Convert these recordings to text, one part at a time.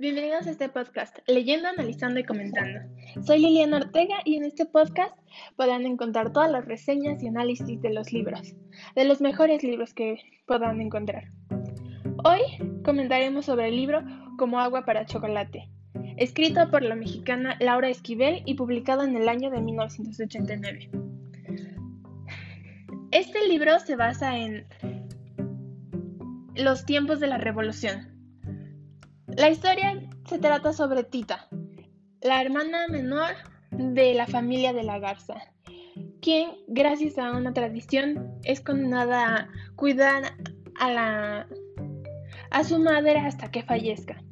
Bienvenidos a este podcast, leyendo, analizando y comentando. Soy Liliana Ortega y en este podcast podrán encontrar todas las reseñas y análisis de los libros, de los mejores libros que podrán encontrar. Hoy comentaremos sobre el libro Como agua para chocolate, escrito por la mexicana Laura Esquivel y publicado en el año de 1989. Este libro se basa en los tiempos de la revolución, la historia se trata sobre Tita, la hermana menor de la familia de la Garza, quien, gracias a una tradición, es condenada a cuidar a, su madre hasta que fallezca.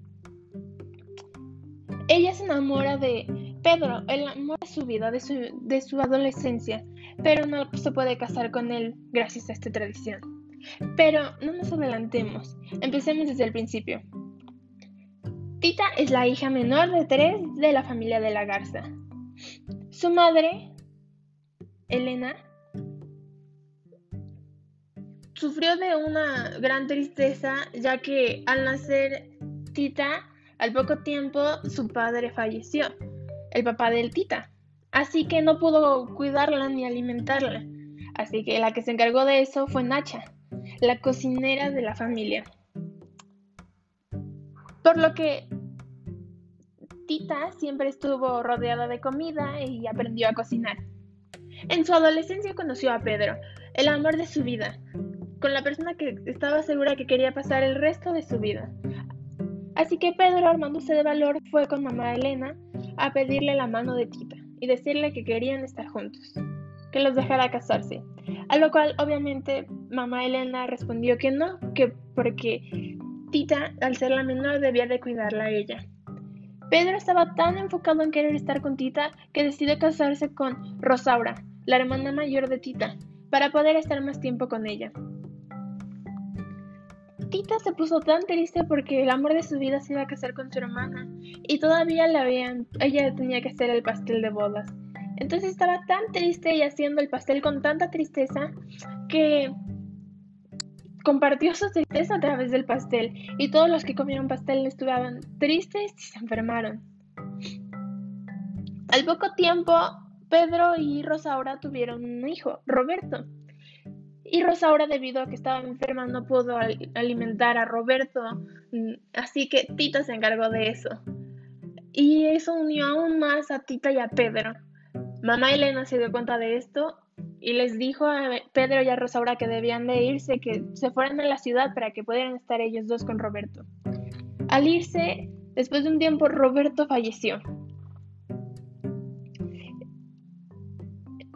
Ella se enamora de Pedro, el amor de su vida, de su adolescencia, pero no se puede casar con él gracias a esta tradición. Pero no nos adelantemos, empecemos desde el principio. Tita es la hija menor de tres de la familia de la Garza. Su madre, Elena, sufrió de una gran tristeza ya que al nacer Tita, al poco tiempo su padre falleció, el papá del Tita. Así que no pudo cuidarla ni alimentarla. Así que la que se encargó de eso fue Nacha, la cocinera de la familia. Por lo que Tita siempre estuvo rodeada de comida y aprendió a cocinar. En su adolescencia conoció a Pedro, el amor de su vida, con la persona que estaba segura que quería pasar el resto de su vida. Así que Pedro, armándose de valor, fue con mamá Elena a pedirle la mano de Tita y decirle que querían estar juntos, que los dejara casarse. A lo cual obviamente mamá Elena respondió que no, que porque Tita, al ser la menor, debía de cuidarla a ella. Pedro estaba tan enfocado en querer estar con Tita que decidió casarse con Rosaura, la hermana mayor de Tita, para poder estar más tiempo con ella. Tita se puso tan triste porque el amor de su vida se iba a casar con su hermana y todavía la ella tenía que hacer el pastel de bodas. Entonces estaba tan triste y haciendo el pastel con tanta tristeza que compartió su tristeza a través del pastel y todos los que comieron pastel estuvieron tristes y se enfermaron. Al poco tiempo, Pedro y Rosaura tuvieron un hijo, Roberto. Y Rosaura, debido a que estaba enferma, no pudo alimentar a Roberto, así que Tita se encargó de eso. Y eso unió aún más a Tita y a Pedro. Mamá Elena se dio cuenta de esto y les dijo a Pedro y a Rosaura que debían de irse, que se fueran a la ciudad para que pudieran estar ellos dos con Roberto. Al irse, después de un tiempo, Roberto falleció.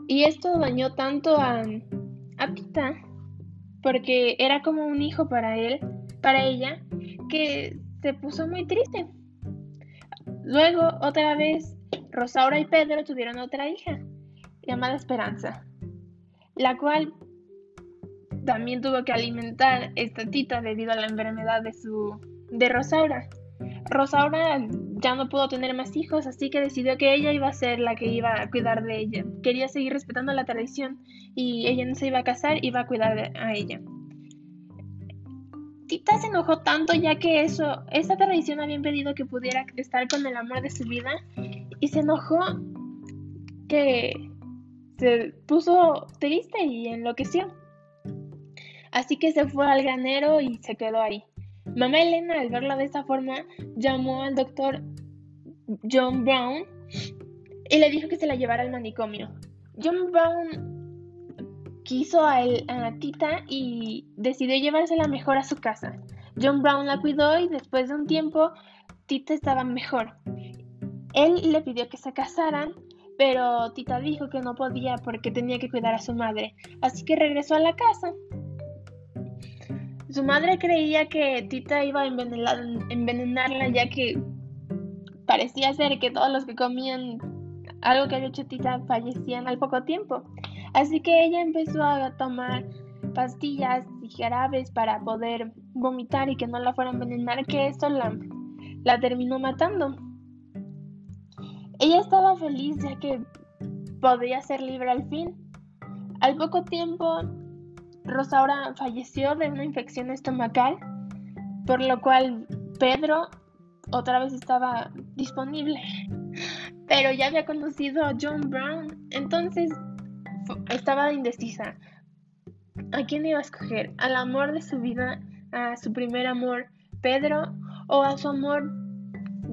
Y esto dañó tanto a, a Tita, porque era como un hijo para él, para ella, que se puso muy triste. Luego, otra vez, Rosaura y Pedro tuvieron otra hija, llamada Esperanza la cual también tuvo que alimentar esta tita debido a la enfermedad de su de Rosaura. Rosaura ya no pudo tener más hijos, así que decidió que ella iba a ser la que iba a cuidar de ella. Quería seguir respetando la tradición y ella no se iba a casar, iba a cuidar a ella. Tita se enojó tanto ya que eso, esa tradición había impedido que pudiera estar con el amor de su vida y se enojó que se puso triste y enloqueció. Así que se fue al granero y se quedó ahí. Mamá Elena, al verla de esa forma, llamó al doctor John Brown y le dijo que se la llevara al manicomio. John Brown quiso a, a Tita y decidió llevársela mejor a su casa. John Brown la cuidó y después de un tiempo Tita estaba mejor. Él le pidió que se casaran pero Tita dijo que no podía porque tenía que cuidar a su madre, así que regresó a la casa. Su madre creía que Tita iba a envenenarla ya que parecía ser que todos los que comían algo que había hecho Tita fallecían al poco tiempo. Así que ella empezó a tomar pastillas y jarabes para poder vomitar y que no la fueran a envenenar, que eso la, la terminó matando. Ella estaba feliz ya que podía ser libre al fin. Al poco tiempo, Rosaura falleció de una infección estomacal, por lo cual Pedro otra vez estaba disponible. Pero ya había conocido a John Brown, entonces estaba indecisa. ¿A quién iba a escoger? ¿Al amor de su vida? ¿A su primer amor, Pedro? ¿O a su amor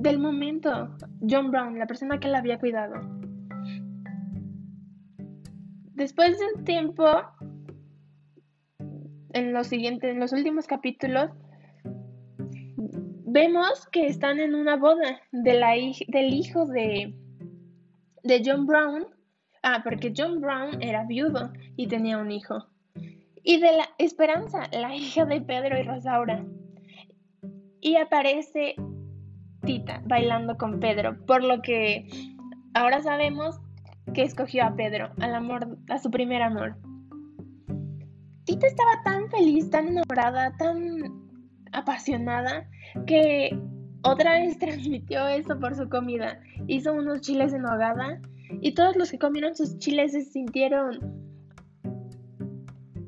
del momento, John Brown, la persona que la había cuidado? Después de un tiempo, en los siguientes, en los últimos capítulos, vemos que están en una boda de la, del hijo de, de John Brown. Ah, porque John Brown era viudo y tenía un hijo. Y de la Esperanza, la hija de Pedro y Rosaura. Y aparece Tita bailando con Pedro, por lo que ahora sabemos que escogió a Pedro, al amor, a su primer amor. Tita estaba tan feliz, tan enamorada, tan apasionada, que otra vez transmitió eso por su comida. Hizo unos chiles en hogada y todos los que comieron sus chiles se sintieron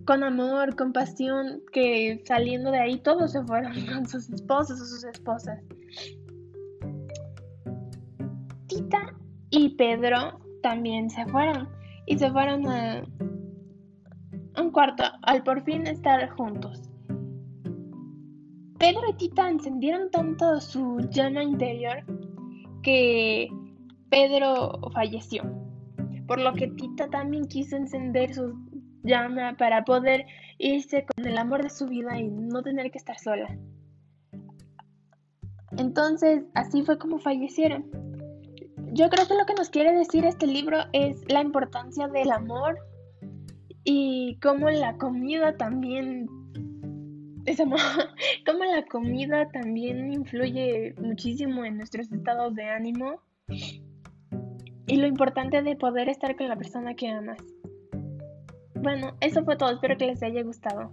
con amor, con pasión, que saliendo de ahí todos se fueron con sus esposos o sus esposas. Y Pedro también se fueron y se fueron a un cuarto al por fin estar juntos. Pedro y Tita encendieron tanto su llama interior que Pedro falleció, por lo que Tita también quiso encender su llama para poder irse con el amor de su vida y no tener que estar sola. Entonces, así fue como fallecieron. Yo creo que lo que nos quiere decir este libro es la importancia del amor y cómo la comida también como la comida también influye muchísimo en nuestros estados de ánimo y lo importante de poder estar con la persona que amas. Bueno, eso fue todo, espero que les haya gustado.